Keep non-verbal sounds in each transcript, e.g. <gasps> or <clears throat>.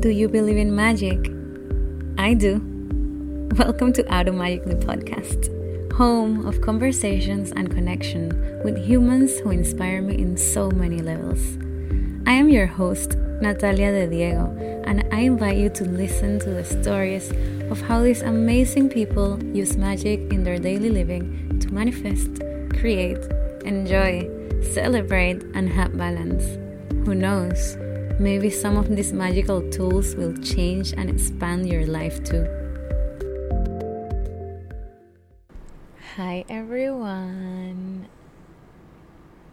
Do you believe in magic? I do. Welcome to Magic the podcast, home of conversations and connection with humans who inspire me in so many levels. I am your host, Natalia de Diego, and I invite you to listen to the stories of how these amazing people use magic in their daily living to manifest, create, enjoy, celebrate, and have balance. Who knows? Maybe some of these magical tools will change and expand your life too. Hi everyone!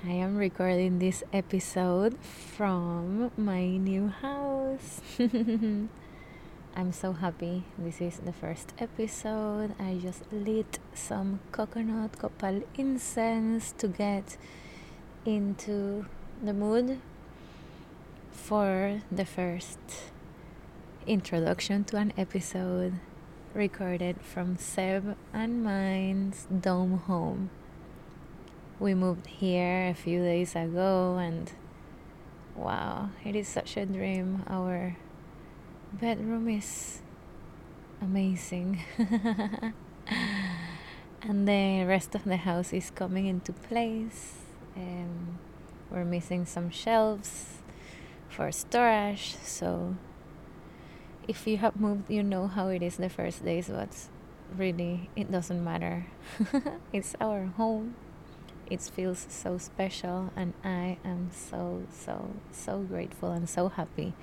I am recording this episode from my new house. <laughs> I'm so happy. This is the first episode. I just lit some coconut copal incense to get into the mood for the first introduction to an episode recorded from Seb and mine's dome home. We moved here a few days ago and wow, it is such a dream. Our bedroom is amazing. <laughs> and the rest of the house is coming into place. Um, we're missing some shelves for storage. So if you have moved, you know how it is the first days, but really it doesn't matter. <laughs> it's our home. It feels so special, and I am so, so, so grateful and so happy.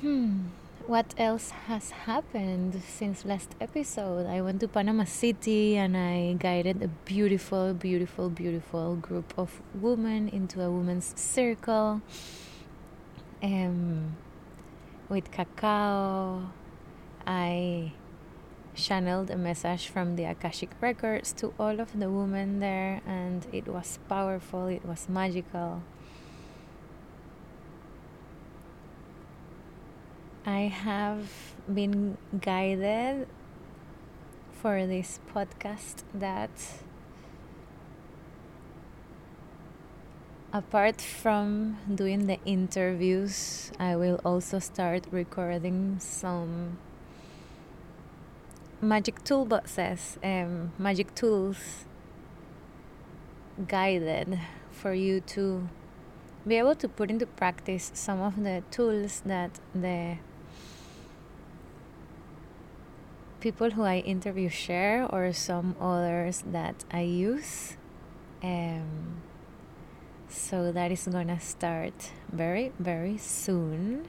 Hmm what else has happened since last episode? I went to Panama City and I guided a beautiful, beautiful, beautiful group of women into a women's circle um, with cacao. I channeled a message from the Akashic Records to all of the women there, and it was powerful, it was magical. I have been guided for this podcast that apart from doing the interviews, I will also start recording some magic toolboxes, um, magic tools guided for you to be able to put into practice some of the tools that the people who I interview share or some others that I use. Um, so that is gonna start very, very soon.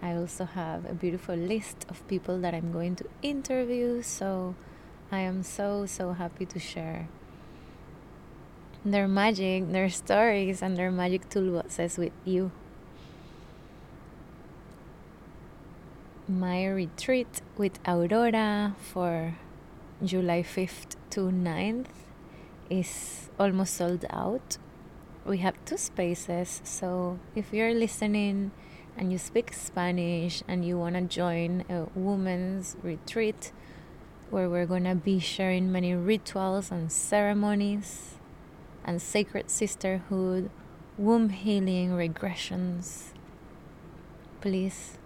I also have a beautiful list of people that I'm going to interview, so I am so, so happy to share their magic, their stories, and their magic toolboxes with you. My retreat with Aurora for July 5th to 9th is almost sold out. We have two spaces, so if you're listening and you speak Spanish and you want to join a women's retreat where we're going to be sharing many rituals and ceremonies and sacred sisterhood, womb healing, regressions, please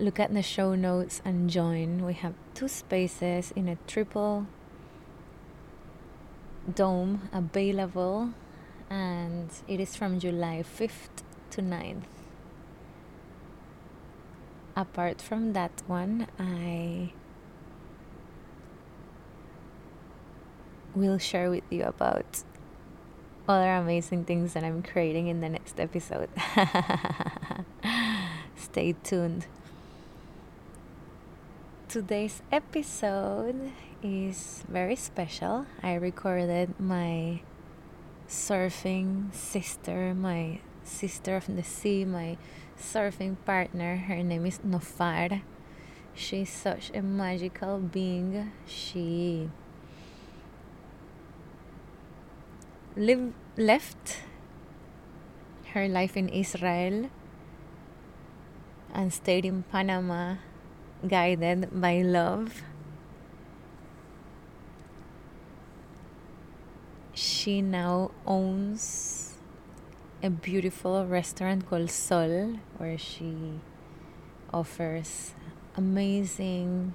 look at the show notes and join. We have two spaces in a triple dome available, and it is from July 5th to 9th. Apart from that one, I will share with you about other amazing things that I'm creating in the next episode. <laughs> Stay tuned today's episode is very special. I recorded my surfing sister, my sister of the sea, my surfing partner. Her name is Nofar. She's such a magical being. She live, left her life in Israel and stayed in Panama guided by love. She now owns a beautiful restaurant called Sol, where she offers amazing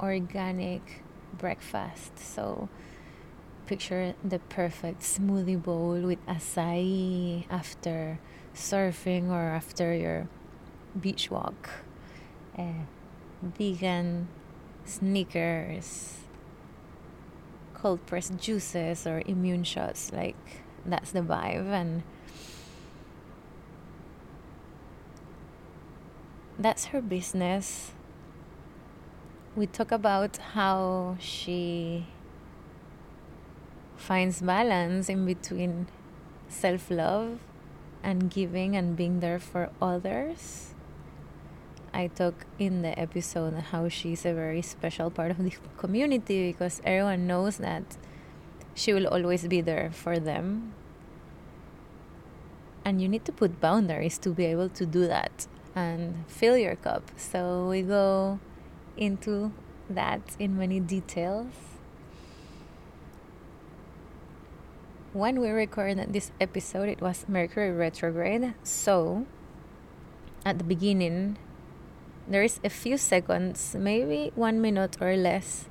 organic breakfast. So picture the perfect smoothie bowl with acai after surfing or after your beach walk. Uh, vegan sneakers, cold pressed juices or immune shots. Like that's the vibe and that's her business. We talk about how she finds balance in between self love and giving and being there for others. I talk in the episode how she's a very special part of the <laughs> community because everyone knows that she will always be there for them. And you need to put boundaries to be able to do that and fill your cup. So we go into that in many details. When we recorded this episode, it was Mercury retrograde. So at the beginning, there is a few seconds, maybe one minute or less,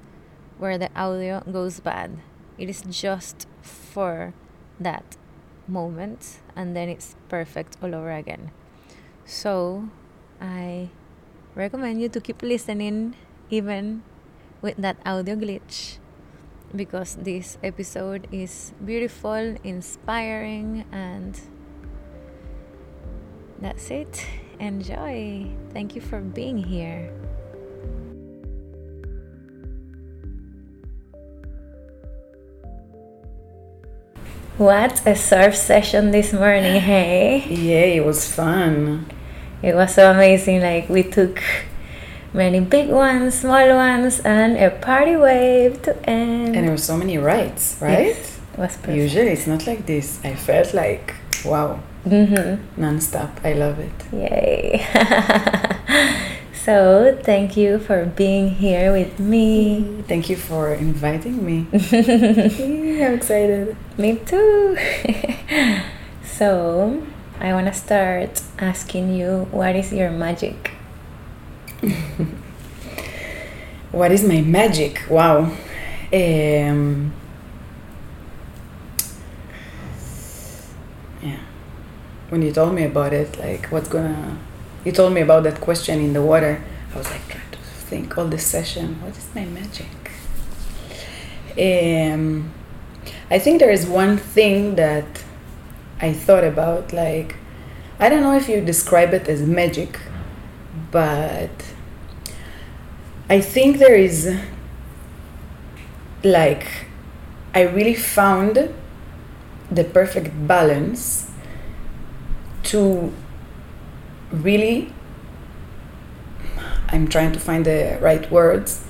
where the audio goes bad. It is just for that moment, and then it's perfect all over again. So I recommend you to keep listening even with that audio glitch because this episode is beautiful, inspiring, and that's it. Enjoy. Thank you for being here. What a surf session this morning, <gasps> hey? Yeah, it was fun. It was so amazing. Like we took many big ones, small ones, and a party wave to end. And there were so many rides, right? Yes, it was perfect. Usually it's not like this. I felt like wow, Mm-hmm. non-stop. I love it. Yay. <laughs> so thank you for being here with me. Thank you for inviting me. <laughs> I'm excited. Me too. <laughs> so I want to start asking you what is your magic? What is my magic? Wow. Um, When you told me about it, like what's gonna, you told me about that question in the water. I was like trying to think all this session. What is my magic? Um, I think there is one thing that I thought about. Like, I don't know if you describe it as magic, but I think there is like I really found the perfect balance to really I'm trying to find the right words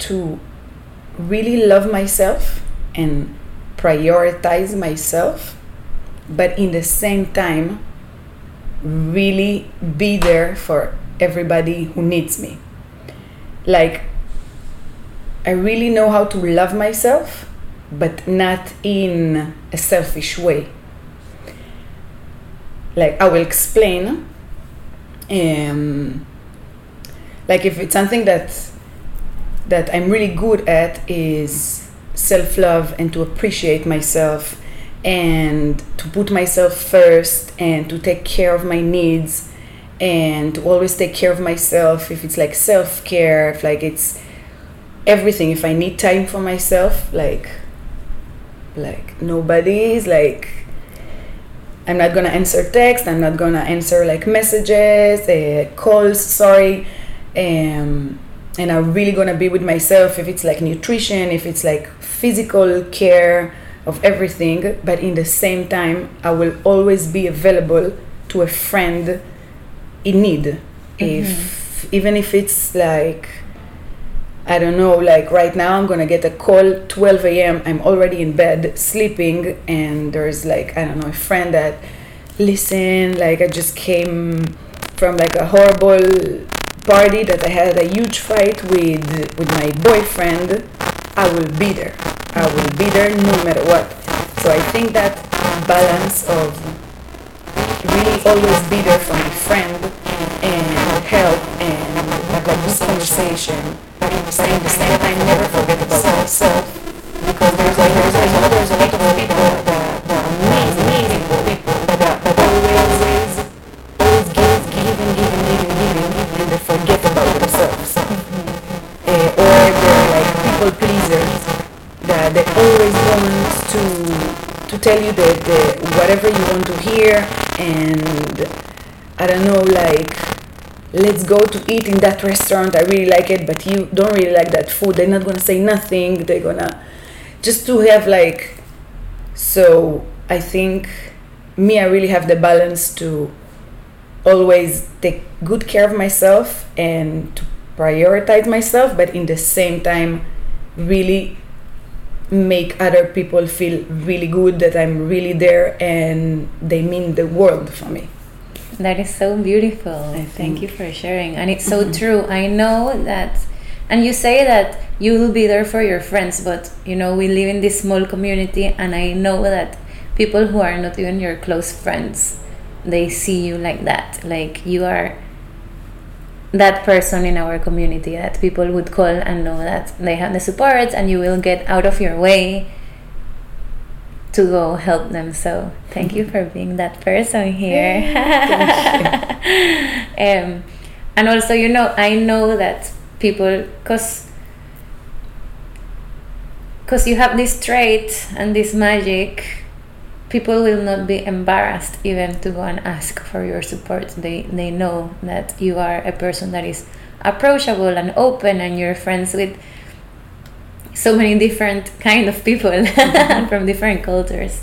to really love myself and prioritize myself but in the same time really be there for everybody who needs me like I really know how to love myself, but not in a selfish way. Like I will explain. Um, like if it's something that that I'm really good at is self love and to appreciate myself and to put myself first and to take care of my needs and to always take care of myself if it's like self-care if like it's everything if i need time for myself like like nobody is like i'm not gonna answer text i'm not gonna answer like messages uh, calls sorry. Um, and i'm really gonna be with myself if it's like nutrition if it's like physical care of everything. But in the same time i will always be available to a friend in need. If even if it's like i don't know like right now i'm gonna get a call 12 a.m i'm already in bed sleeping and there's like i don't know a friend that listen like i just came from like a horrible party that i had a huge fight with with my boyfriend i will be there i will be there no matter what so i think that balance of really always be there for my friend and help and have like this conversation. But at the same time, never forget about myself because there's like there's, I know there's a lot of people that, that are amazing people that, that always always give, give and give and give and give and they forget about themselves. Uh, or they're like people pleasers that they always want to to tell you the, the whatever you want to hear and I don't know like let's go to eat in that restaurant. I really like it, but you don't really like that food. They're not gonna say nothing. They're gonna just to have like. So I think me, I really have the balance to always take good care of myself and to prioritize myself, but in the same time, really make other people feel really good that I'm really there and they mean the world for me. That is so beautiful. Thank you for sharing. And it's so mm-hmm. true. I know that and you say that you will be there for your friends, but you know, we live in this small community and I know that people who are not even your close friends, they see you like that. Like you are that person in our community that people would call and know that they have the support and you will get out of your way to go help them. So thank you for being that person here. <laughs> um, and also, you know, I know that people, cause, cause you have this trait and this magic. People will not be embarrassed even to go and ask for your support. They they know that you are a person that is approachable and open, and you're friends with so many different kind of people <laughs> from different cultures.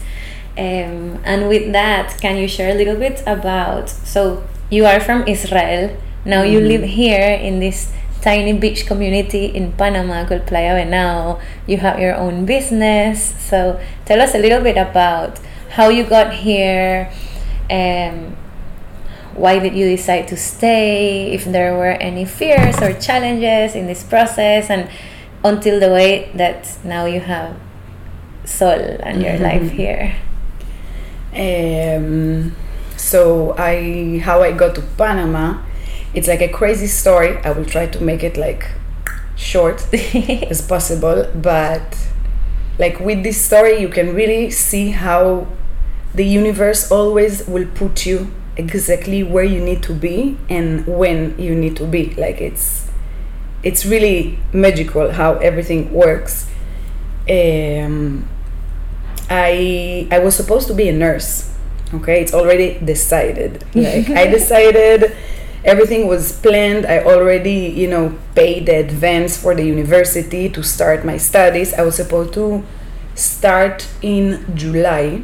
Um, and with that, can you share a little bit about? So you are from Israel. Now mm-hmm. you live here in this tiny beach community in Panama called Playa Venao. You have your own business. So tell us a little bit about how you got here. Um, why did you decide to stay? If there were any fears or challenges in this process, and until the way that now you have Sol and your mm-hmm. life here? Um, so I how I got to Panama, it's like a crazy story. I will try to make it like short <laughs> as possible, but like with this story you can really see how the universe always will put you exactly where you need to be and when you need to be. Like it's it's really magical how everything works. Um, I I was supposed to be a nurse. Okay, it's already decided. Like I <laughs> decided, everything was planned. I already you know paid the advance for the university to start my studies. I was supposed to start in July,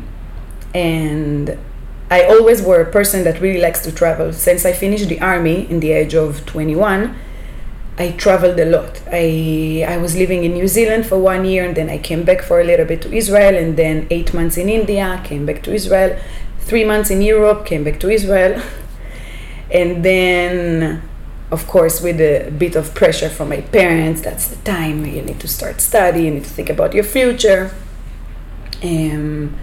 and I always were a person that really likes to travel. Since I finished the army in the age of twenty one I traveled a lot. I I was living in New Zealand for one year, and then I came back for a little bit to Israel, and then eight months in India, came back to Israel, three months in Europe, came back to Israel, <laughs> and then, of course, with a bit of pressure from my parents, that's the time you need to start study, you need to think about your future. Um,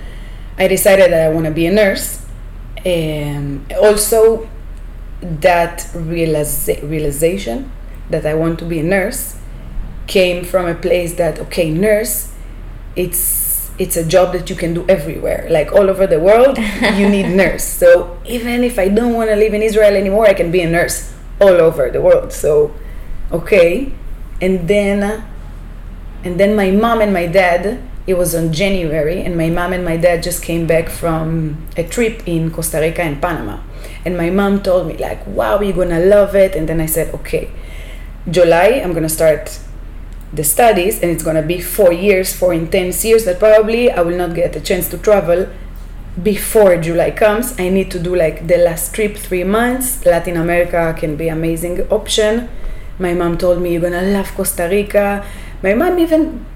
I decided that I want to be a nurse. Um, also, that realiza- realization that I want to be a nurse came from a place that okay, nurse, it's it's a job that you can do everywhere, like all over the world. <laughs> you need nurse. So even if I don't want to live in Israel anymore, I can be a nurse all over the world. So okay, and then and then my mom and my dad. It was on January, and my mom and my dad just came back from a trip in Costa Rica and Panama. And my mom told me like, "Wow, you're gonna love it." And then I said, "Okay." July, I'm gonna start the studies, and it's gonna be four years, four intense years that probably I will not get a chance to travel before July comes. I need to do like the last trip, three months. Latin America can be amazing option. My mom told me you're gonna love Costa Rica. My mom even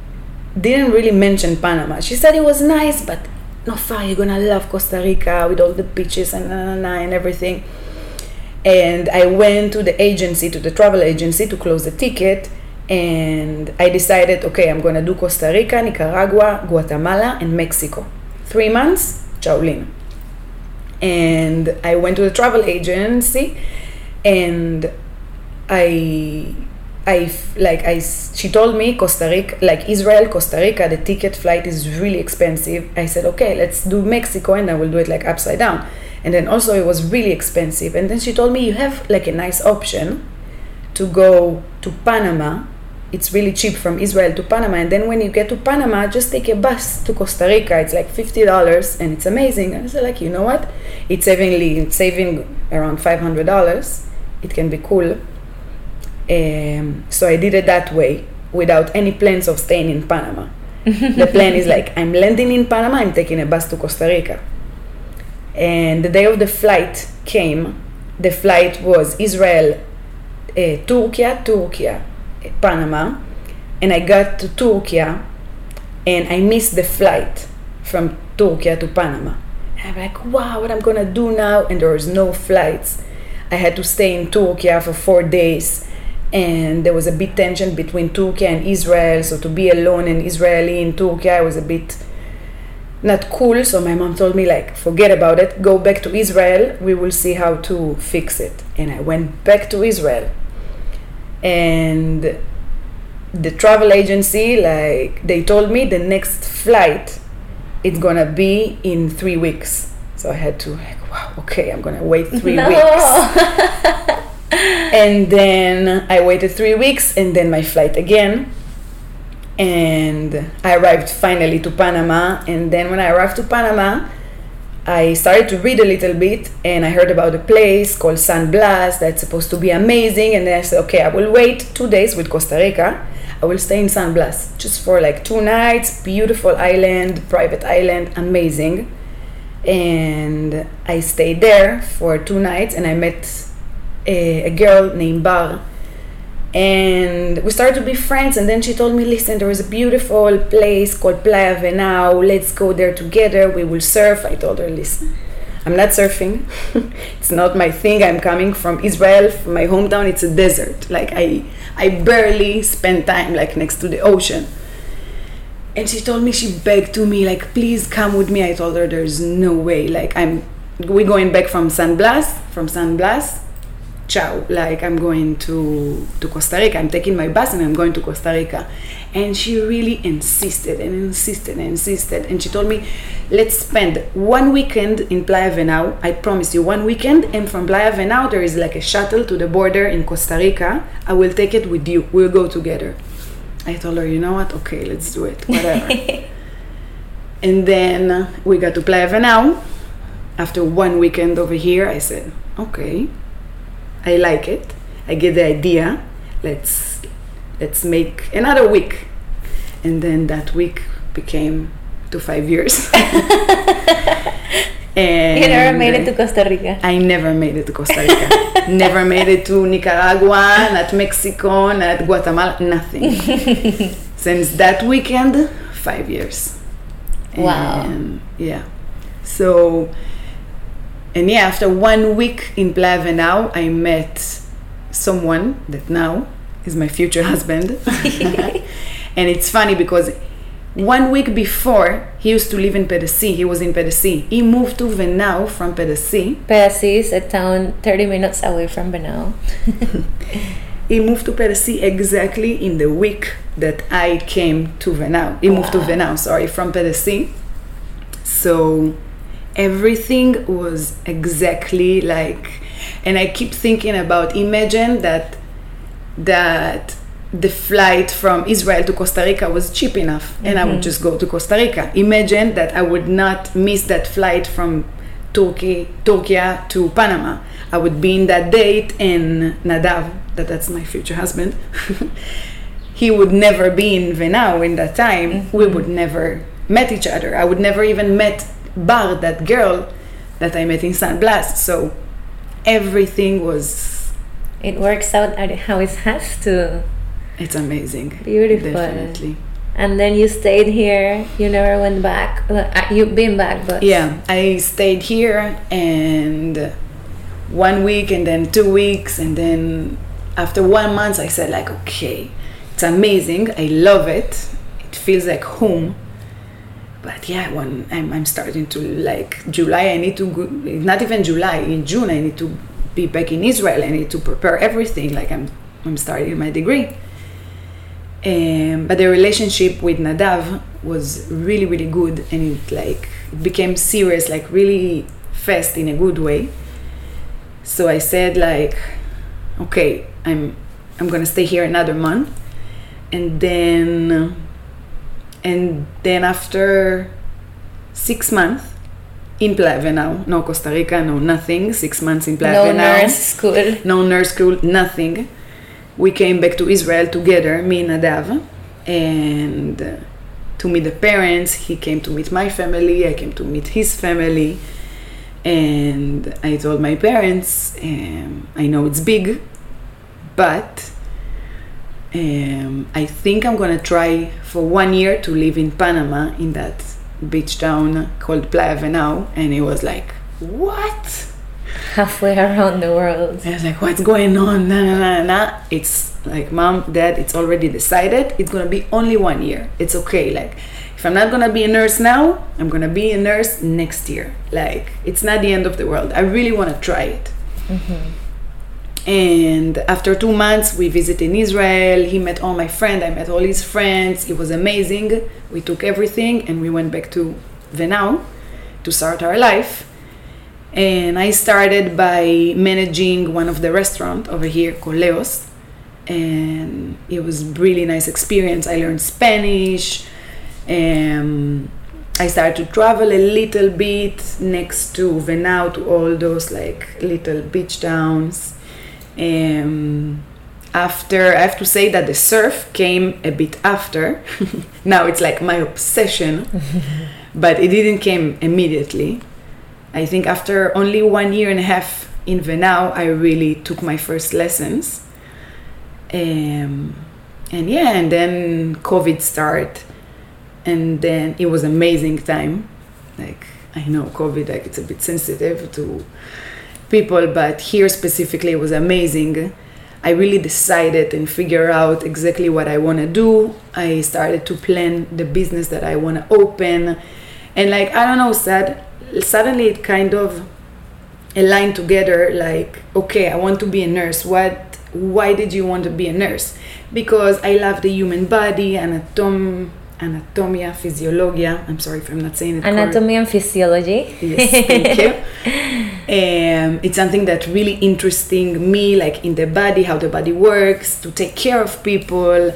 didn't really mention Panama. She said it was nice, but not far. You're gonna love Costa Rica with all the beaches and and everything and I went to the agency, to the travel agency, to close the ticket. And I decided, okay, I'm gonna do Costa Rica, Nicaragua, Guatemala, and Mexico. Three months, Shaolin. And I went to the travel agency and I, I like I. she told me Costa Rica like Israel Costa Rica the ticket flight is really expensive. I said okay let's do Mexico and I will do it like upside down. And then also it was really expensive. And then she told me you have like a nice option to go to Panama. It's really cheap from Israel to Panama. And then when you get to Panama, just take a bus to Costa Rica. It's like fifty dollars, and it's amazing. And I said, like, you know what? It's saving saving around five hundred dollars. It can be cool. Um, so I did it that way without any plans of staying in Panama. <laughs> the plan is like I'm landing in Panama. I'm taking a bus to Costa Rica. And the day of the flight came. The flight was Israel uh, Turkey, Turkey, Panama, and I got to Turkey, and I missed the flight from Turkey to Panama. And I'm like, wow, what I'm gonna do now? And there was no flights. I had to stay in Turkey for four days, and there was a bit tension between Turkey and Israel. So to be alone in Israeli in Turkey, I was a bit not cool. So my mom told me like, forget about it. Go back to Israel. We will see how to fix it. And I went back to Israel and the travel agency like they told me the next flight it's gonna be in three weeks so i had to like wow okay i'm gonna wait three no. weeks <laughs> and then i waited three weeks and then my flight again and i arrived finally to panama and then when i arrived to panama I started to read a little bit and I heard about a place called San Blas that's supposed to be amazing. And then I said, okay, I will wait two days with Costa Rica. I will stay in San Blas just for like two nights. Beautiful island, private island, amazing. And I stayed there for two nights and I met a, a girl named Bar and we started to be friends and then she told me listen there is a beautiful place called playa venao. Let's go there together. We will surf. I told her listen i'm not surfing. <laughs> It's not my thing. I'm coming from israel from my hometown. It's a desert. Like i i barely spend time like next to the ocean. And she told me she begged to me like please come with me. I told her there's no way. Like i'm we're going back from san blas from san blas ciao like i'm going to to costa rica. I'm taking my bus and i'm going to costa rica. And she really insisted and insisted and insisted. And she told me let's spend one weekend in playa venao i promise you one weekend. And from playa venao there is like a shuttle to the border in costa rica. I will take it with you. We'll go together. I told her you know what? Okay let's do it. Whatever. <laughs> And then we got to playa venao after one weekend over here i said okay I like it. I get the idea. Let's let's make another week, and then that week became to five years. <laughs> <laughs> and You never made it to Costa Rica. I never made it to Costa Rica. <laughs> never made it to Nicaragua, not Mexico, not Guatemala, nothing. Since that weekend, five years. Wow. And, yeah. So, and yeah, after one week in Playa Venao, I met someone that now is my future husband. <laughs> and it's funny because one week before, he used to live in Pedasi. He was in Pedasi. He moved to Venao from Pedesi. Pedasi is a town 30 minutes away from Venao. <laughs> He moved to Pedasi exactly in the week that I came to Venao. He moved to Wow. Venao, sorry, from Pedasi. So everything was exactly like and I keep thinking about imagine that that the flight from Israel to Costa Rica was cheap enough and I would mm-hmm. just go to Costa Rica. Imagine that I would not miss that flight from Turkey, Turkey to Panama. I would be in that date and Nadav, that that's my future husband, <laughs> he would never be in Venao in that time. We mm-hmm. would never met each other. I would never even met Bar, that girl that I met in San Blas. So everything was It works out how it has to. it's amazing. Beautiful. Definitely. And then you stayed here. You never went back. Well, uh, You've been back, but Yeah, I stayed here and one week and then two weeks and then after one month I said like okay, it's amazing. I love it. It feels like home. But yeah, when I'm, I'm starting to like July, I need to go, not even July, in June, I need to be back in Israel. I need to prepare everything. Like I'm, I'm starting my degree. Um, but the relationship with Nadav was really, really good, and it like it became serious, like really fast in a good way. So I said like, okay, I'm I'm gonna stay here another month, and then and then after six months in Playa now, no Costa Rica, no nothing, six months in Playa no nurse school. no nurse school, nothing. We came back to Israel together, me and Nadav, and uh, to meet the parents. He came to meet my family, I came to meet his family, and I told my parents, um, I know it's big, but um, I think I'm gonna try for one year to live in Panama in that beach town called Playa Venao, and it was like, what? Halfway around the world. I was like, what's going on? Nah, nah, nah, nah. It's like, mom, dad, it's already decided. It's gonna be only one year. It's okay. Like, if I'm not gonna be a nurse now, I'm gonna be a nurse next year. Like, it's not the end of the world. I really wanna try it. And after two months, we visited in Israel. He met all my friends. I met all his friends. It was amazing. We took everything and we went back to Venao to start our life. And I started by managing one of the restaurant over here called Leos. And it was really nice experience. I learned Spanish. Um, I started to travel a little bit next to Venao to all those like little beach towns. Um, after I have to say that the surf came a bit after. <laughs> now it's like my obsession, <laughs> but it didn't came immediately. I think after only one year and a half in Venao, I really took my first lessons. Um, and yeah, and then COVID started, and then it was amazing time. Like I know COVID, like it's a bit sensitive to people, but here specifically it was amazing. I really decided and figure out exactly what I want to do. I started to plan the business that I want to open, and like I don't know, sad, suddenly it kind of aligned together. Like okay, I want to be a nurse. What? Why did you want to be a nurse? Because I love the human body, anatom, anatomia, physiologia. I'm sorry if I'm not saying it. correct. Anatomy and physiology. Yes, thank you. <laughs> Um, it's something that really interesting me, like in the body, how the body works, to take care of people,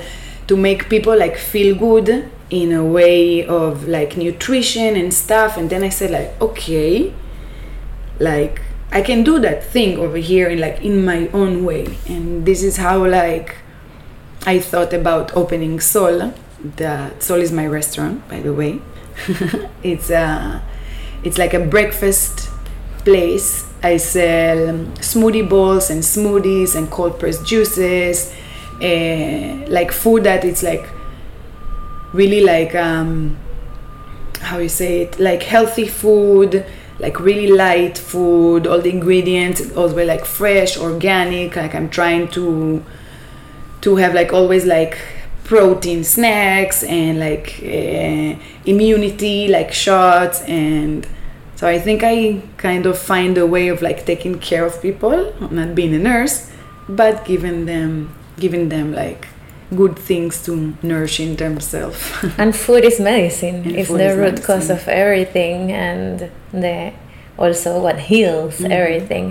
to make people like feel good in a way of like nutrition and stuff. And then I said like, okay, like I can do that thing over here in like in my own way. And this is how like I thought about opening Sol. The Sol is my restaurant, by the way. <laughs> it's a, it's like a breakfast place. I sell um, smoothie bowls and smoothies and cold pressed juices, uh, like food that it's like really like um, how you say it, like healthy food, like really light food. All the ingredients always like fresh, organic. Like I'm trying to to have like always like protein snacks and like uh, immunity like shots and so i think i kind of find a way of like taking care of people not being a nurse but giving them giving them like good things to nourish in themselves <laughs> And food is medicine. And it's the root cause of everything and the also what heals Mhm. everything.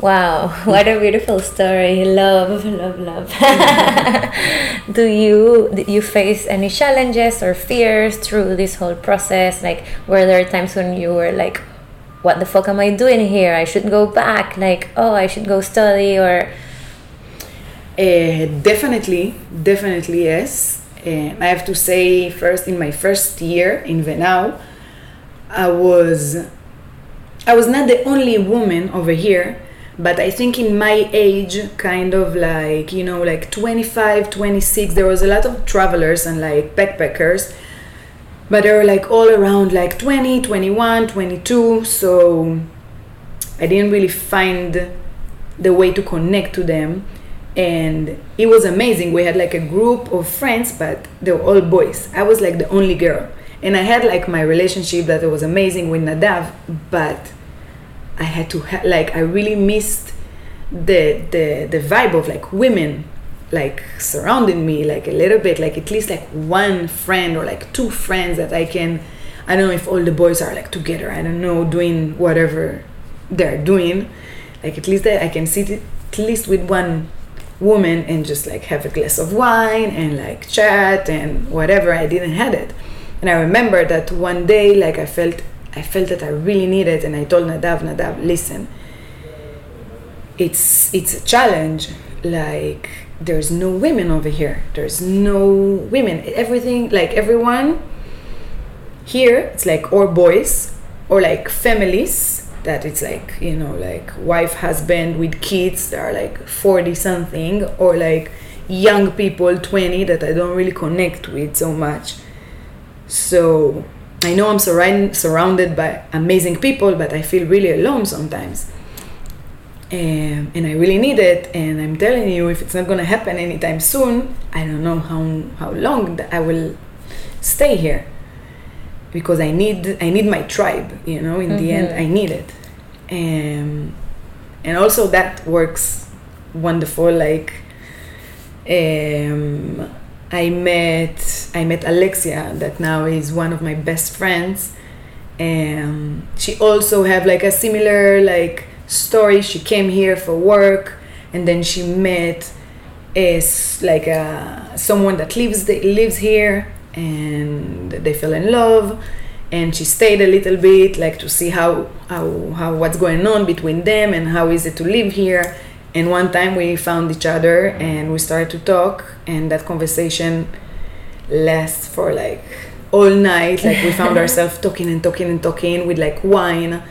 Wow, <laughs> what a beautiful story. Love, love, love. <laughs> Do you you face any challenges or fears through this whole process? Like were there times when you were like what the fuck am I doing here? I should go back. Like, oh, I should go study or Uh, definitely, definitely yes. Uh, I have to say, first in my first year in Venao, I was I was not the only woman over here, but I think in my age, kind of like you know, like 25, 26, there was a lot of travelers and like backpackers, but they were like all around like 20, 21, 22. So I didn't really find the way to connect to them. And it was amazing. We had like a group of friends but they were all boys. I was like the only girl. And I had like my relationship that was amazing with Nadav, but I had to ha- like I really missed the the the vibe of like women like surrounding me like a little bit like at least like one friend or like two friends that I can I don't know if all the boys are like together I don't know doing whatever they're doing like at least I can sit at least with one woman and just like have a glass of wine and like chat and whatever I didn't had it. And I remember that one day like I felt I felt that I really needed and I told Nadav Nadav listen it's it's a challenge. Like there's no women over here. There's no women. Everything like everyone here it's like or boys or like families that it's like you know like wife husband with kids that are like 40 something or like young people 20 that i don't really connect with so much. So i know i'm surround, surrounded by amazing people but i feel really alone sometimes um, and I really need it. And I'm telling you, if it's not going to happen anytime soon, I don't know how how long that I will stay here because I need I need my tribe. You know, in mm-hmm. the end, I need it. Um, and also that works wonderful. Like um, I met I met Alexia, that now is one of my best friends. And she also have like a similar like story. She came here for work, and then she met is like a, someone that lives the, lives here, and they fell in love. And she stayed a little bit, like to see how, how how what's going on between them and how is it to live here. And one time we found each other and we started to talk, and that conversation lasts for like all night. Like we found <laughs> ourselves talking and talking and talking with like wine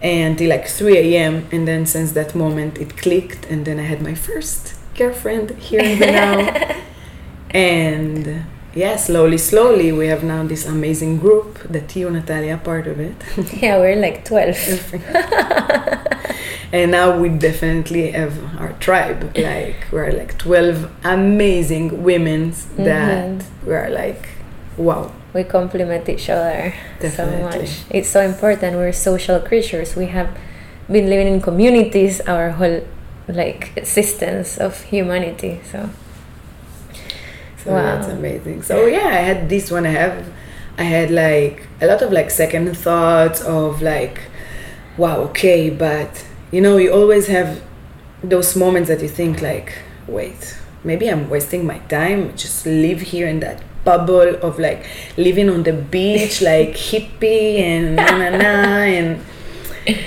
until like 3 a.m. And then since that moment, it clicked, and then I had my first girlfriend here in the now. <laughs> and yeah, slowly, slowly, we have now this amazing group that you, Natalia, are part of it. yeah, we're like 12. <laughs> and now we definitely have our tribe. <laughs> Like, we're like 12 amazing women mm-hmm. that we're like, wow we complement each other Definitely. so much. It's so important. We're social creatures. We have been living in communities our whole like existence of humanity. So, so wow. that's amazing. So yeah, I had this one. I have, I had like a lot of like second thoughts of like, wow, okay, but you know, you always have those moments that you think like, wait, maybe I'm wasting my time. Just live here in that bubble of like living on the beach <laughs> like hippie and na na na and <laughs>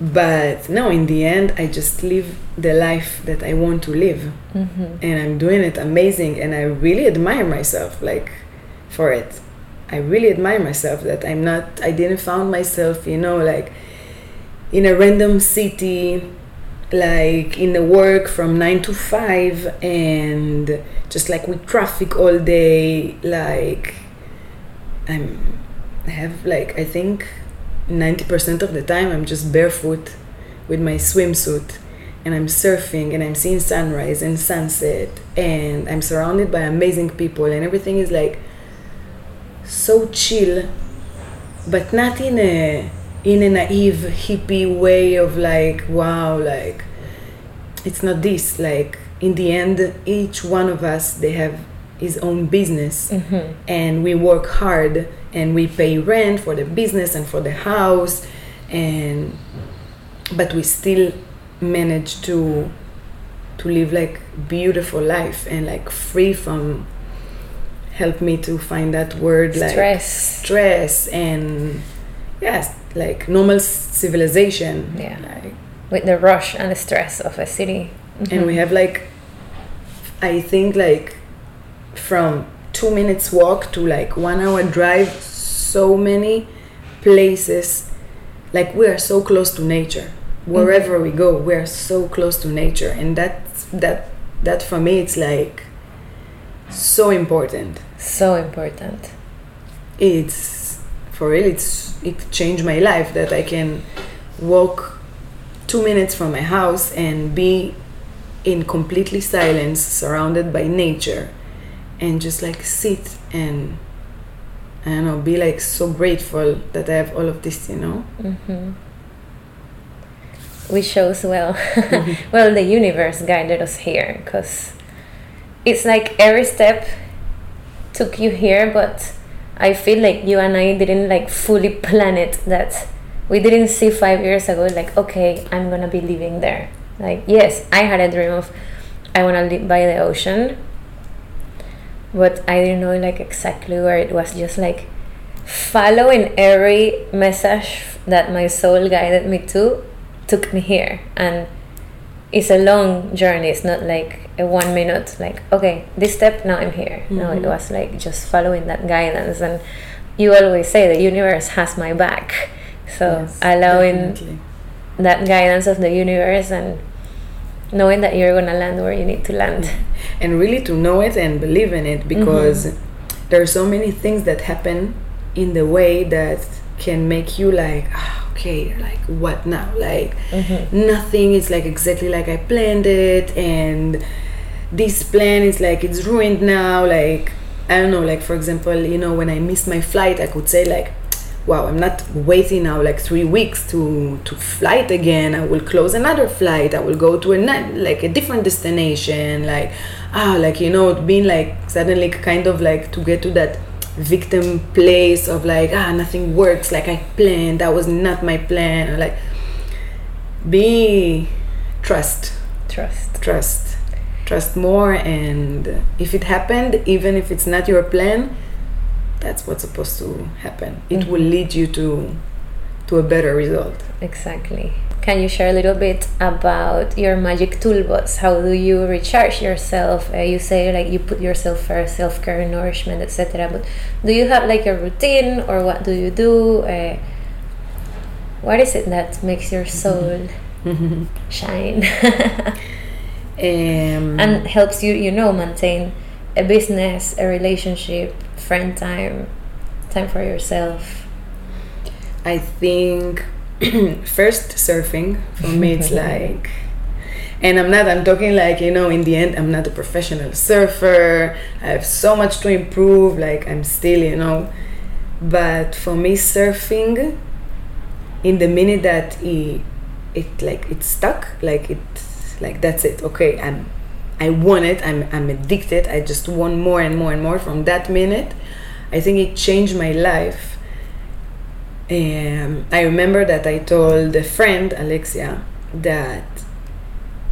but no in the end i just live the life that i want to live mm-hmm. and i'm doing it amazing and i really admire myself like for it i really admire myself that i'm not i didn't found myself you know like in a random city like in the work from nine to five and just like with traffic all day like i'm i have like i think 90% of the time i'm just barefoot with my swimsuit and i'm surfing and i'm seeing sunrise and sunset and i'm surrounded by amazing people and everything is like so chill but not in a in a naive hippie way of like wow like it's not this like in the end each one of us they have his own business mm-hmm. and we work hard and we pay rent for the business and for the house and but we still manage to to live like beautiful life and like free from help me to find that word stress. like stress and yes like normal civilization. Yeah. Like, with the rush and the stress of a city. Mm-hmm. and we have like i think like from two minutes walk to like one hour drive so many places. Like we are so close to nature. Wherever mm-hmm. we go we are so close to nature. And that that that for me it's like so important. So important. It's for real it's it changed my life that i can walk two minutes from my house and be in completely silence surrounded by nature and just like sit and I don't know, be like so grateful that I have all of this, you know? Mm-hmm. Which shows well, <laughs> <laughs> well, the universe guided us here because it's like every step took you here, but I feel like you and I didn't like fully <laughs> plan it. That we didn't see five years ago, like, okay, I'm gonna be living there. Like, yes, I had a dream of I wanna live by the ocean, but I didn't know like exactly where it was. Just like following every message that my soul guided me to took me here and it's a long journey it's not like a one minute like okay this step now i'm here mm-hmm. no it mm-hmm. was like just following that guidance and you always say the universe has my back so yes, allowing definitely. that guidance of the universe and knowing that you're going to land where you need to land <laughs> and really to know it and believe in it because mm-hmm. there are so many things that happen in the way that can make you like oh, okay like what now? Like mm-hmm. nothing is like exactly like i planned it and this plan is like it's ruined now. Like i don't know like for example you know when i missed my flight i could say like wow i'm not waiting now like three weeks to to flight again. I will close another flight. I will go to a like a different destination. Like ah like you know being like suddenly kind of like to get to that victim place of like ah nothing works like i planned that was not my plan or like be trust. Trust. Trust. Trust more and if it happened even if it's not your plan that's what's supposed to happen. It mm-hmm. will lead you to to a better result. Exactly can you share a little bit about your magic toolbox? How do you recharge yourself? Uh, you say like you put yourself first self-care nourishment etc but do you have like a routine or what do you do? Uh, what is it that makes your soul <laughs> shine? <laughs> Um, and helps you you know maintain a business a relationship friend time time for yourself? I think <clears throat> first surfing for me it's <laughs> like and i'm not i'm talking like you know in the end i'm not a professional surfer. I have so much to improve like i'm still you know. But for me surfing in the minute that it, it like it stuck like it like that's it. Okay i'm i want it. I'm i'm addicted. I just want more and more and more from that minute. I think it changed my life um, I remember that I told a friend, Alexia, that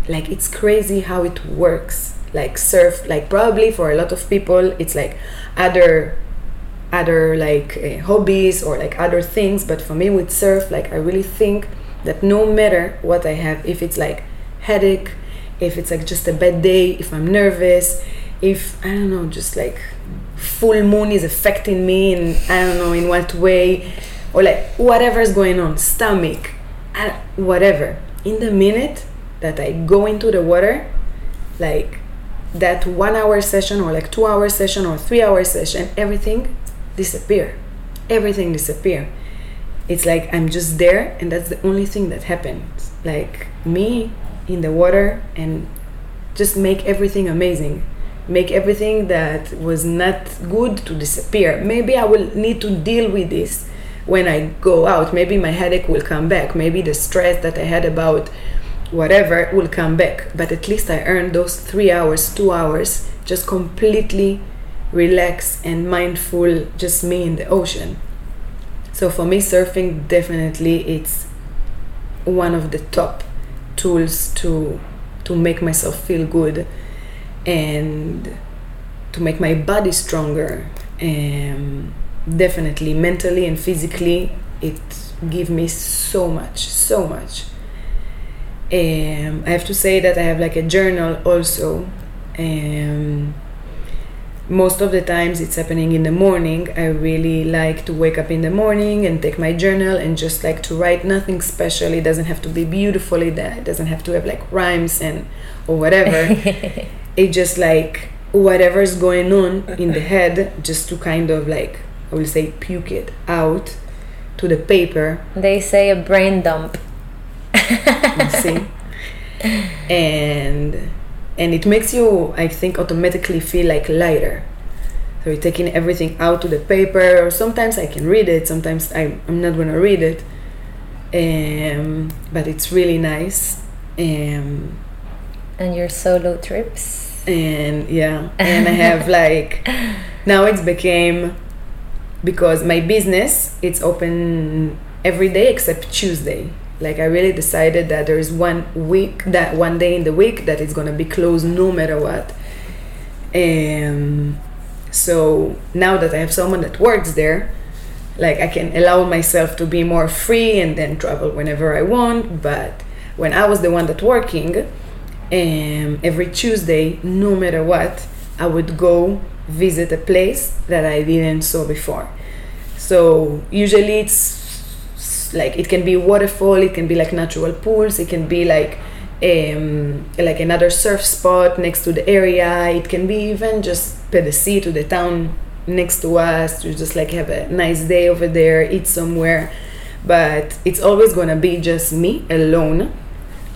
like it's crazy how it works. Like surf, like probably for a lot of people, it's like other other like uh, hobbies or like other things. But for me, with surf, like I really think that no matter what I have, if it's like headache, if it's like just a bad day, if I'm nervous, if I don't know, just like full moon is affecting me and I don't know in what way or like whatever is going on, stomach, whatever. In the minute that I go into the water, like that one hour session or like two hour session or three hour session, everything disappear. Everything disappear. It's like I'm just there and that's the only thing that happens. Like me in the water and just make everything amazing make everything that was not good to disappear. Maybe I will need to deal with this when I go out. Maybe my headache will come back. Maybe the stress that I had about whatever will come back. But at least I earned those three hours, two hours, just completely relaxed and mindful, just me in the ocean. So for me, surfing definitely it's one of the top tools to to make myself feel good and to make my body stronger. Um, definitely mentally and physically it give me so much so much. Um, i have to say that i have like a journal also. Um, most of the times it's happening in the morning. I really like to wake up in the morning and take my journal and just like to write nothing special. It doesn't have to be beautiful. It doesn't have to have like rhymes and or whatever. <laughs> It just like whatever's going on in the head just to kind of like I will say puke it out to the paper. They say a brain dump. see? <laughs> And and it makes you I think automatically feel like lighter. So you're taking everything out to the paper. Or sometimes I can read it. Sometimes I, I'm not gonna read it. Um, but it's really nice. Um, And your solo trips. and yeah <laughs> and i have like now it's became because my business it's open every day except tuesday. Like i really decided that there is one week that one day in the week that it's to be closed no matter what. Um so now that i have someone that works there like i can allow myself to be more free and then travel whenever i want. But when i was the one that working um, every Tuesday, no matter what, I would go visit a place that I didn't saw before. So usually it's like it can be waterfall, it can be like natural pools, it can be like um, like another surf spot next to the area. It can be even just sea to the town next to us to just like have a nice day over there, eat somewhere. But it's always gonna be just me alone.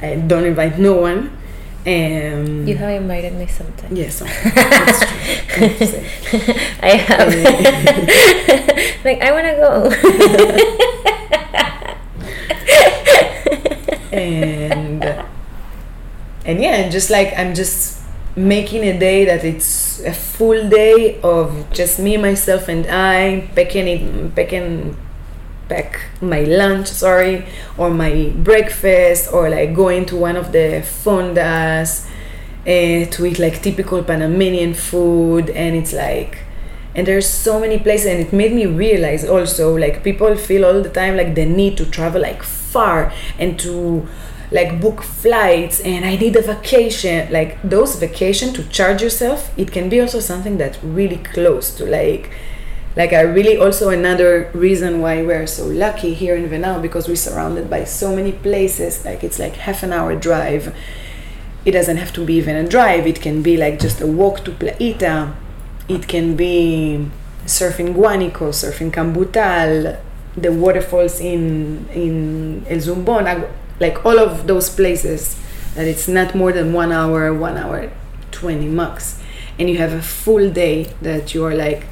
I don't invite no one. Um, You have invited me sometimes. Yes, <laughs> that's true. I have. I have. <laughs> like I wanna go. and and yeah, and just like I'm just making a day that it's a full day of just me, myself, and I packing it, packing pack my lunch, sorry, or my breakfast, or like going to one of the fondas uh, to eat like typical Panamanian food, and it's like. And there's so many places, and it made me realize also like people feel all the time like they need to travel like far and to like book flights and I need a vacation. Like those vacation to charge yourself, it can be also something that's really close to like like I really also another reason why we're so lucky here in Venao because we're surrounded by so many places. Like it's like half an hour drive. It doesn't have to be even a drive. It can be like just a walk to Playita. It can be surfing Guanico, surfing Cambutal, the waterfalls in in El Zumbon, like all of those places that it's not more than one hour, one hour, twenty max, and you have a full day that you are like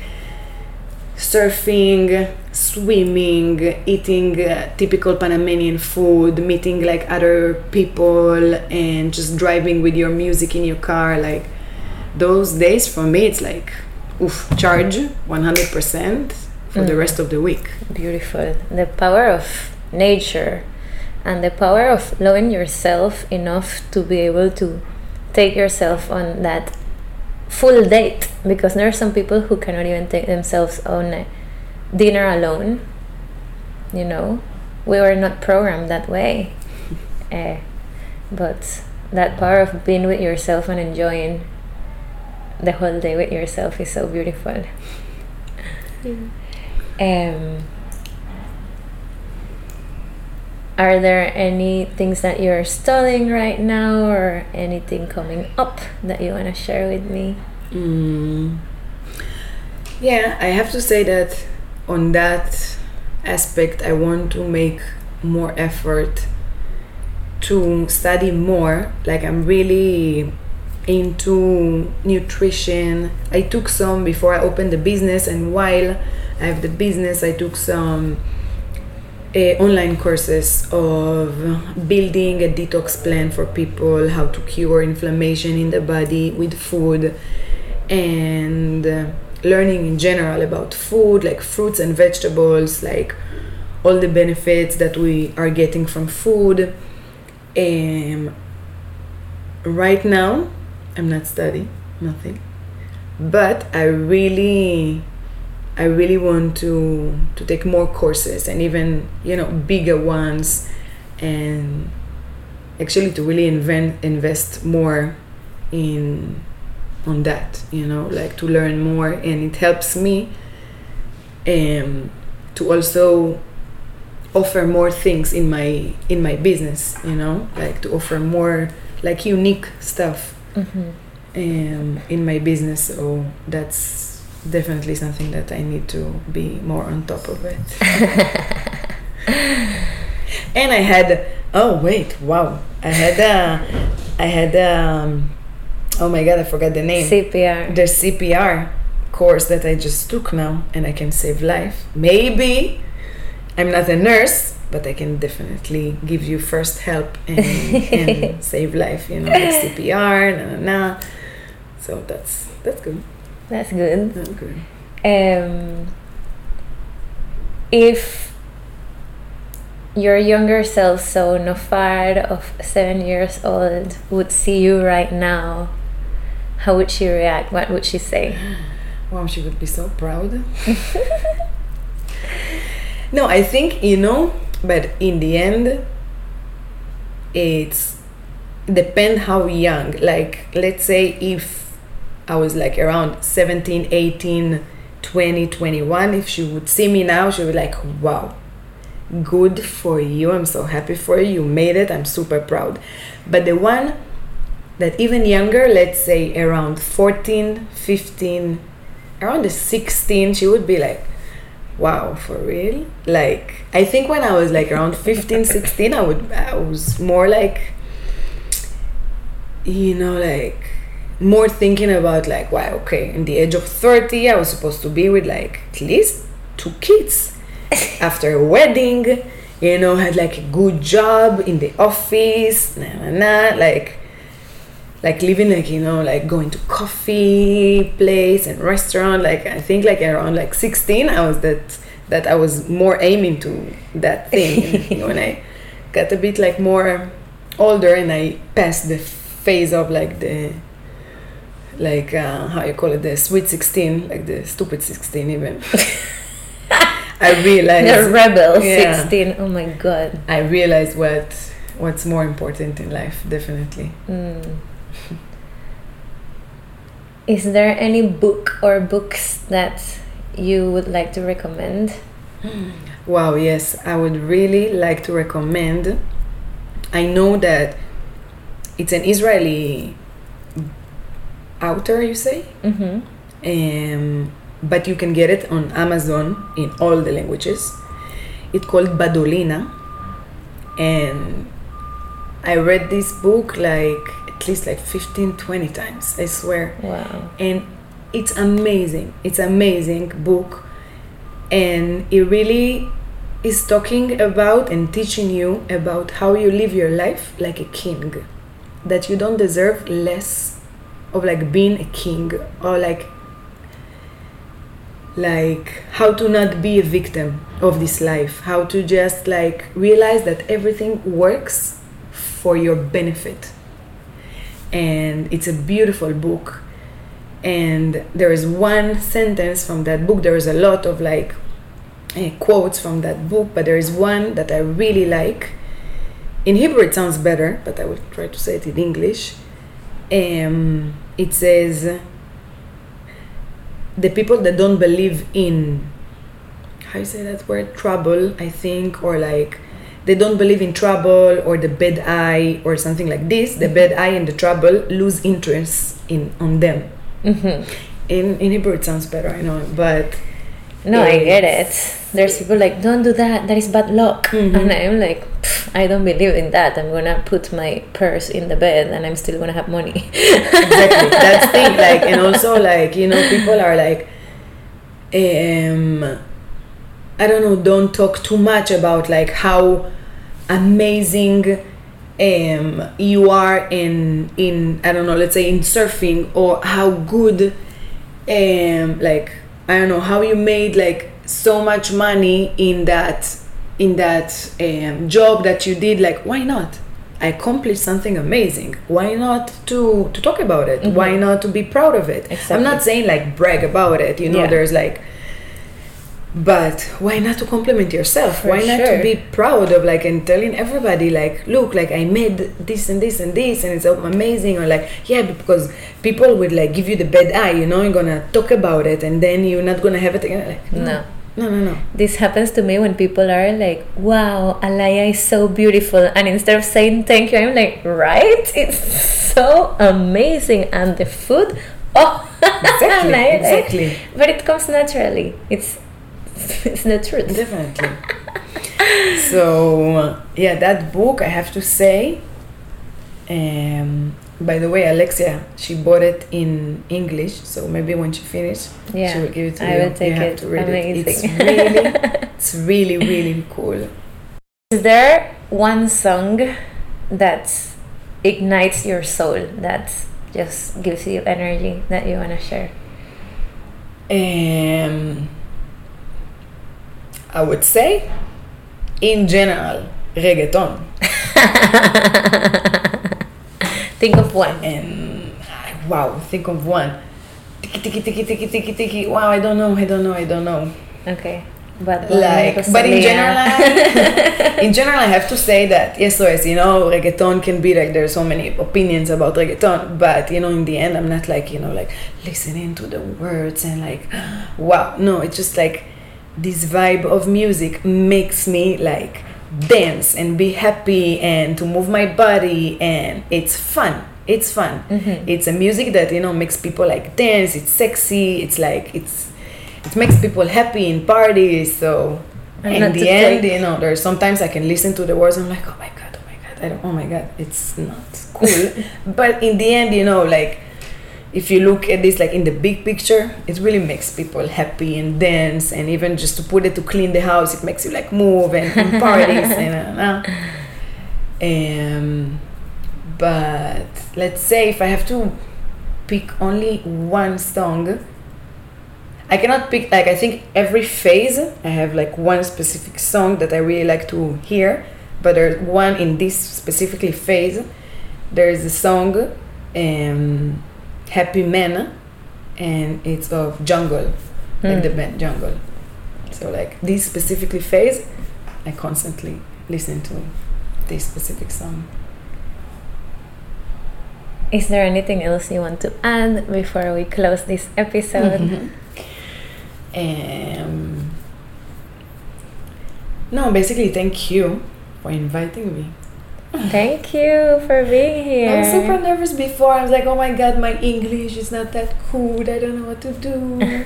surfing, swimming, eating uh, typical Panamanian food, meeting like other people, and just driving with your music in your car. Like those days for me, it's like, oof, charge 100% for the Mm. rest of the week. Beautiful. The power of nature and the power of loving yourself enough to be able to take yourself on that full date because there are some people who cannot even take themselves on a dinner alone you know? We were not programmed that way. Uh, <laughs> but that power of being with yourself and enjoying the whole day with yourself is so beautiful. Um, are there any things that you're studying right now or anything coming up that you want to share with me? Mm. Yeah, I have to say that on that aspect, I want to make more effort to study more. Like, I'm really into nutrition. I took some before I opened the business, and while I have the business, I took some uh, online courses of building a detox plan for people, how to cure inflammation in the body with food, and uh, learning in general about food, like fruits and vegetables, like all the benefits that we are getting from food. Um, right now, I'm not studying, nothing, but I really I really want to to take more courses and even you know bigger ones and actually to really invent invest more in on that you know like to learn more and it helps me um, to also offer more things in my in my business you know like to offer more like unique stuff Mm-hmm. um, in my business so that's definitely something that I need to be more on top of it. <laughs> and I had oh wait wow I had a I had um oh my god I forgot the name CPR. the CPR course that I just took now and I can save life. Maybe I'm not a nurse, but I can definitely give you first help and, and <laughs> save life, you know, like CPR, na na na. So that's that's good. That's good. That's good. Um, if your younger self, so Nofar of seven years old, would see you right now, how would she react? What would she say? <gasps> Wow, she would be so proud. <laughs> no, I think, you know, but in the end, it's depend how young. Like, let's say if I was like around 17, 18, 20, 21, if she would see me now, she would be like, wow, good for you. I'm so happy for you. You made it. I'm super proud. But the one that even younger, let's say around 14, 15, around the 16, she would be like, wow, for real? Like, I think when I was like around 15, <laughs> 16, I would, I was more like, you know, like, more thinking about like, wow, okay, in the age of 30, I was supposed to be with like at least two kids. <laughs> After a wedding, you know, had like a good job in the office, nah, nah, nah, like, like living like you know like going to coffee place and restaurant like i think like around like 16 i was that that i was more aiming to that <laughs> thing. When i got a bit like more older and i passed the phase of like the like uh, how you call it the sweet 16 like the stupid 16 even <laughs> i realized The rebel, Yeah. 16. Oh my god. i realized what what's more important in life definitely Mm. Is there any book or books that you would like to recommend? Wow, yes, I would really like to recommend. I know that it's an Israeli author, you say, Mm-hmm. um, but you can get it on Amazon in all the languages. It's called Badulina, and I read this book like at least like 15, 20 times, I swear Wow. and it's amazing it's amazing book and it really is talking about and teaching you about how you live your life like a king that you don't deserve less of like being a king or like like how to not be a victim of this life. How to just like realize that everything works for your benefit. And it's a beautiful book. And there is one sentence from that book. There is a lot of like eh, quotes from that book but there is one that i really like. In hebrew it sounds better but i will try to say it in english. Um, it says the people that don't believe in how you say that word? Trouble i think or like they don't believe in trouble or the bad eye or something like this. The bad eye and the trouble lose interest in on them. Mm-hmm. in in hebrew it sounds better i know but No, I get it. There's people like, don't do that. That is bad luck. Mhm. And I'm like, I don't believe in that. I'm gonna put my purse in the bed, and I'm still gonna have money. exactly <laughs> that's thing like and also like you know people are like um i don't know don't talk too much about like how amazing um you are in in i don't know let's say in surfing or how good um like i don't know how you made like so much money in that in that um, job that you did like why not? I accomplished something amazing. Why not to to talk about it? Mhm. why not to be proud of it? I'm not saying like brag about it you know Yeah. there's like but why not to compliment yourself For why not to be proud of like and telling everybody like look like i made this and this and this and it's amazing or like yeah because people would like give you the bad eye you know you're gonna talk about it and then you're not gonna have it again like no. no no no This happens to me when people are like, wow, Alaya is so beautiful. And instead of saying thank you, I'm like, right? It's so amazing. And the food, oh, <laughs> Exactly, like- exactly. But it comes naturally. It's, <laughs> it's the truth. definitely <laughs> so yeah that book i have to say um by the way, Alexia, she bought it in English, so maybe when she finishes, Yeah. she will give it to I you. will take you have it. to read it. It's really, <laughs> it's really, really cool. Is there one song that ignites your soul that just gives you energy that you want to share? Um, I would say, in general, reggaeton. <laughs> Think of one. And wow, think of one. Tiki tiki tiki tiki tiki tiki. Wow, I don't know, I don't know, I don't know. Okay. But like but in general <laughs> in general i have to say that yes Lois, you know reggaeton can be like there's so many opinions about reggaeton but you know in the end i'm not like you know like listening to the words and like <gasps> wow no it's just like this vibe of music makes me like dance and be happy and to move my body and it's fun it's fun Mhm. it's a music that you know makes people like dance it's sexy it's like it's it makes people happy in parties so And in the end take- you know there's sometimes i can listen to the words i'm like oh my god oh my god I don't, oh my god it's not cool <laughs> but in the end you know like if you look at this like in the big picture it really makes people happy and dance and even just to put it to clean the house it makes you like move and, and <laughs> parties and uh, um but let's say if i have to pick only one song I cannot pick like I think every phase I have like one specific song that I really like to hear, but there's one in this specifically phase. There is a song, um, "Happy Man," and it's of Jungle, like the band Jungle. So like this specifically phase, I constantly listen to this specific song. Is there anything else you want to add before we close this episode? Mhm. Um, no, basically, thank you for inviting me. Thank you for being here. I was super nervous before. I was like, oh my god, my English is not that good. I don't know what to do.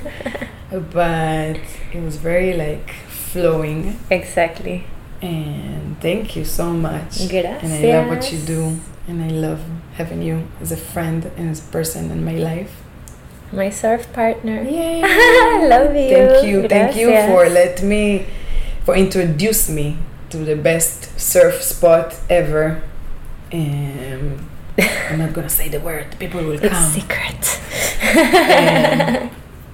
<laughs> but it was very like flowing. Exactly. And thank you so much. Gracias. And I love what you do. And I love having you as a friend and as a person in my life. My surf partner. Yay! I <laughs> love you. Thank you. Thank you for Gracias. let me for introduce me to the best surf spot ever. Um, I'm not gonna say the word. People will It's come. secret. and,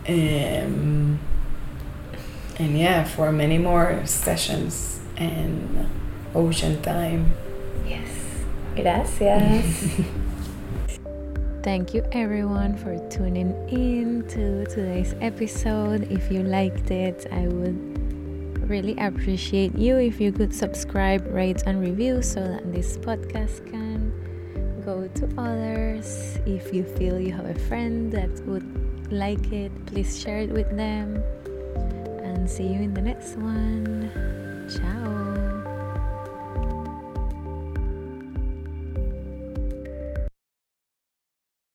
um, and yeah, for many more sessions and ocean time. yes. Gracias. <laughs> Thank you everyone for tuning in to today's episode. If you liked it, I would really appreciate you if you could subscribe, rate, and review so that this podcast can go to others. If you feel you have a friend that would like it, please share it with them. And see you in the next one. Ciao.